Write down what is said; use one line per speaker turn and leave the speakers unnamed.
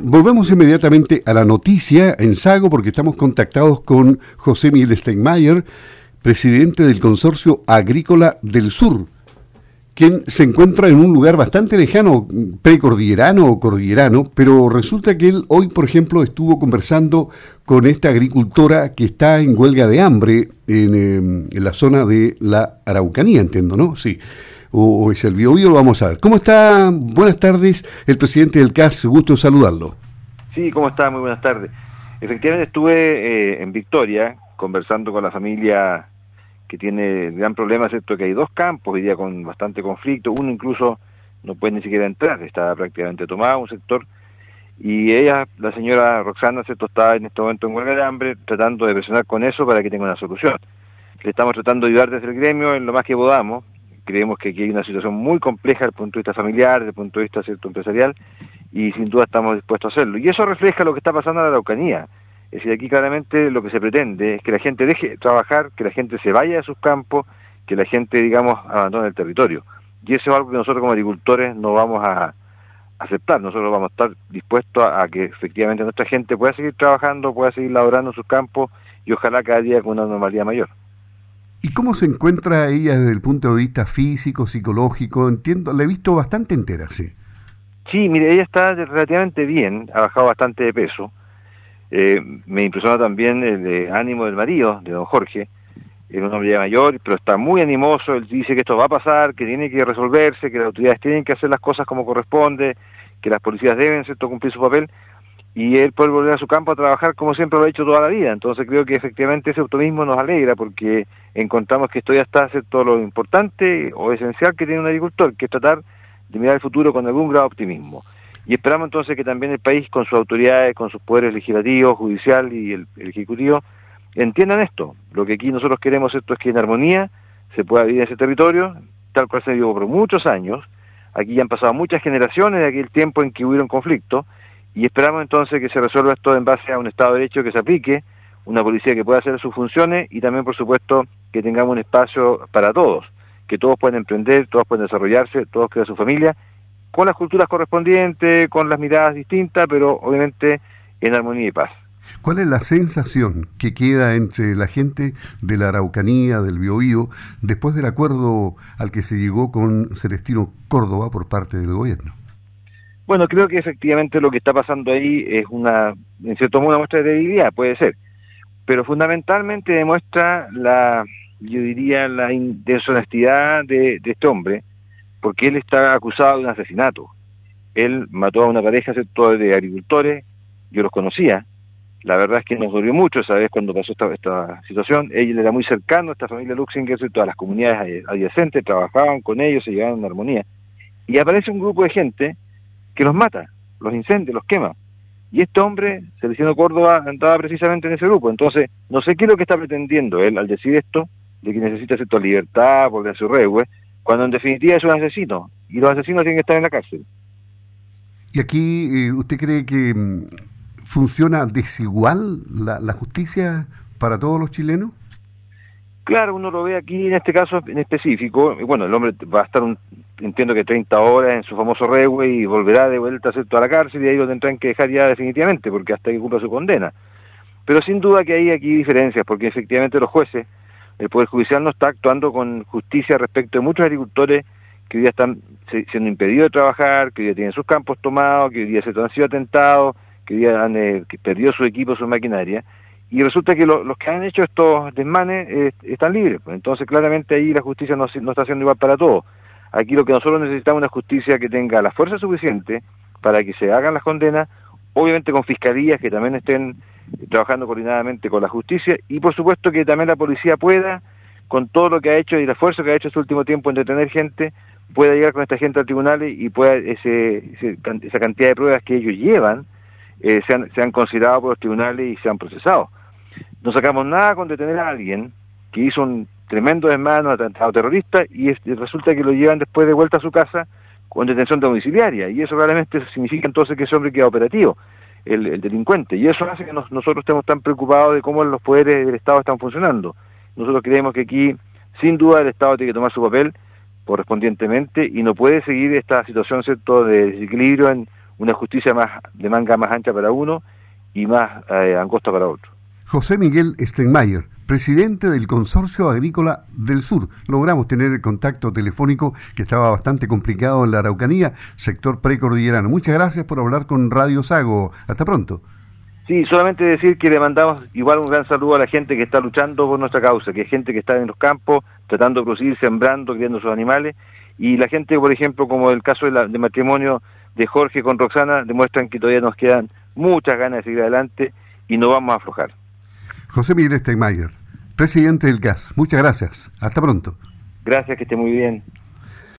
Volvemos inmediatamente a la noticia en Sago porque estamos contactados con José Miguel Steinmeier, presidente del Consorcio Agrícola del Sur, quien se encuentra en un lugar bastante lejano, precordillerano o cordillerano, pero resulta que él hoy, por ejemplo, estuvo conversando con esta agricultora que está en huelga de hambre en, em, en la zona de la Araucanía, entiendo, ¿no? Sí o, es el Biobío, lo vamos a ver. ¿Cómo está? Buenas tardes, el presidente del CAS, gusto saludarlo.
Sí, ¿cómo está? Muy buenas tardes. Efectivamente estuve eh, en Victoria conversando con la familia que tiene gran problema, ¿cierto? Que hay dos campos hoy día con bastante conflicto, uno incluso no puede ni siquiera entrar, está prácticamente tomado un sector, y ella, la señora Roxana. Está en este momento en huelga de hambre, tratando de presionar con eso para que tenga una solución. Le estamos tratando de ayudar desde el gremio en lo más que podamos, creemos que aquí hay una situación muy compleja desde el punto de vista familiar, desde el punto de vista cierto empresarial, y sin duda estamos dispuestos a hacerlo. Y eso refleja lo que está pasando en la Araucanía. Es decir, aquí claramente lo que se pretende es que la gente deje de trabajar, que la gente se vaya de sus campos, que la gente, digamos, abandone el territorio. Y eso es algo que nosotros como agricultores no vamos a aceptar. Nosotros vamos a estar dispuestos a, a que efectivamente nuestra gente pueda seguir trabajando, pueda seguir laborando en sus campos y ojalá cada día con una normalidad mayor.
¿Y cómo se encuentra ella desde el punto de vista físico, psicológico? Entiendo, la he visto bastante entera, sí.
Sí, mire, ella está relativamente bien, ha bajado bastante de peso. Eh, me impresiona también el ánimo del marido, de don Jorge, es un hombre ya mayor, pero está muy animoso, él dice que esto va a pasar, que tiene que resolverse, que las autoridades tienen que hacer las cosas como corresponde, que las policías deben ¿cierto? cumplir su papel, y él puede volver a su campo a trabajar como siempre lo ha hecho toda la vida. Entonces creo que efectivamente ese optimismo nos alegra porque encontramos que esto ya está hacer todo lo importante o esencial que tiene un agricultor, que es tratar de mirar el futuro con algún grado de optimismo. Y esperamos entonces que también el país, con sus autoridades, con sus poderes legislativos, judicial y el, ejecutivo, entiendan esto. Lo que aquí nosotros queremos esto es que en armonía se pueda vivir en ese territorio, tal cual se vivió por muchos años. Aquí ya han pasado muchas generaciones de aquel tiempo en que hubieron conflictos y esperamos entonces que se resuelva esto en base a un Estado de Derecho que se aplique, una policía que pueda hacer sus funciones y también, por supuesto, que tengamos un espacio para todos, que todos puedan emprender, todos puedan desarrollarse, todos crear su familia, con las culturas correspondientes, con las miradas distintas, pero obviamente en armonía y paz.
¿Cuál es la sensación que queda entre la gente de la Araucanía, del Biobío, después del acuerdo al que se llegó con Celestino Córdoba por parte del gobierno?
Bueno, creo que efectivamente lo que está pasando ahí es una, en cierto modo, una muestra de debilidad, puede ser, pero fundamentalmente demuestra la, yo diría, la deshonestidad de, este hombre, porque él está acusado de un asesinato. Él mató a una pareja de agricultores, yo los conocía, la verdad es que nos dolió mucho esa vez cuando pasó esta, esta situación. Él era muy cercano a esta familia Luxinger, todas las comunidades adyacentes trabajaban con ellos, se llevaban en armonía. Y aparece un grupo de gente que los mata, los incendia, los quema. Y este hombre, Celestino Córdoba, andaba precisamente en ese grupo. Entonces, no sé qué es lo que está pretendiendo él al decir esto, de que necesita cierta libertad, por su regue, cuando en definitiva es un asesino. Y los asesinos tienen que estar en la cárcel.
¿Y aquí eh, usted cree que mm, funciona desigual la justicia para todos los chilenos?
Claro, uno lo ve aquí en este caso en específico. Bueno, el hombre va a estar, un, entiendo que 30 horas en su famoso regue y volverá de vuelta a la cárcel y ahí lo tendrán que dejar ya definitivamente porque hasta que cumpla su condena. Pero sin duda que hay aquí diferencias porque efectivamente los jueces, el Poder Judicial no está actuando con justicia respecto de muchos agricultores que hoy día están siendo impedidos de trabajar, que hoy día tienen sus campos tomados, que hoy día se han sido atentados, que hoy día han eh, perdido su equipo, su maquinaria y resulta que los que han hecho estos desmanes eh, están libres. Pues. Entonces, claramente ahí la justicia no, está haciendo igual para todos. Aquí lo que nosotros necesitamos es una justicia que tenga la fuerza suficiente para que se hagan las condenas, obviamente con fiscalías que también estén trabajando coordinadamente con la justicia y por supuesto que también la policía pueda, con todo lo que ha hecho y el esfuerzo que ha hecho este último tiempo en detener gente, pueda llegar con esta gente al tribunal y pueda ese, esa cantidad de pruebas que ellos llevan eh, sean, sean consideradas por los tribunales y sean procesados. No sacamos nada con detener a alguien que hizo un tremendo desmano, atentado terrorista, y, resulta que lo llevan después de vuelta a su casa con detención domiciliaria, y eso realmente significa entonces que ese hombre queda operativo, el, delincuente, y eso hace que nosotros estemos tan preocupados de cómo los poderes del Estado están funcionando. Nosotros creemos que aquí, sin duda, el Estado tiene que tomar su papel correspondientemente y no puede seguir esta situación de desequilibrio en una justicia más de manga más ancha para uno y más eh, angosta para otro.
José Miguel Steinmeier, presidente del Consorcio Agrícola del Sur. Logramos tener el contacto telefónico que estaba bastante complicado en la Araucanía, sector precordillerano. Muchas gracias por hablar con Radio Sago. Hasta pronto.
Sí, solamente decir que le mandamos igual un gran saludo a la gente que está luchando por nuestra causa, que es gente que está en los campos, tratando de producir, sembrando, criando sus animales, y la gente, por ejemplo, como el caso de, de matrimonio de Jorge con Roxana, demuestran que todavía nos quedan muchas ganas de seguir adelante y no vamos a aflojar.
José Miguel Steinmeier, presidente del GAS. Muchas gracias. Hasta pronto.
Gracias, que esté muy bien.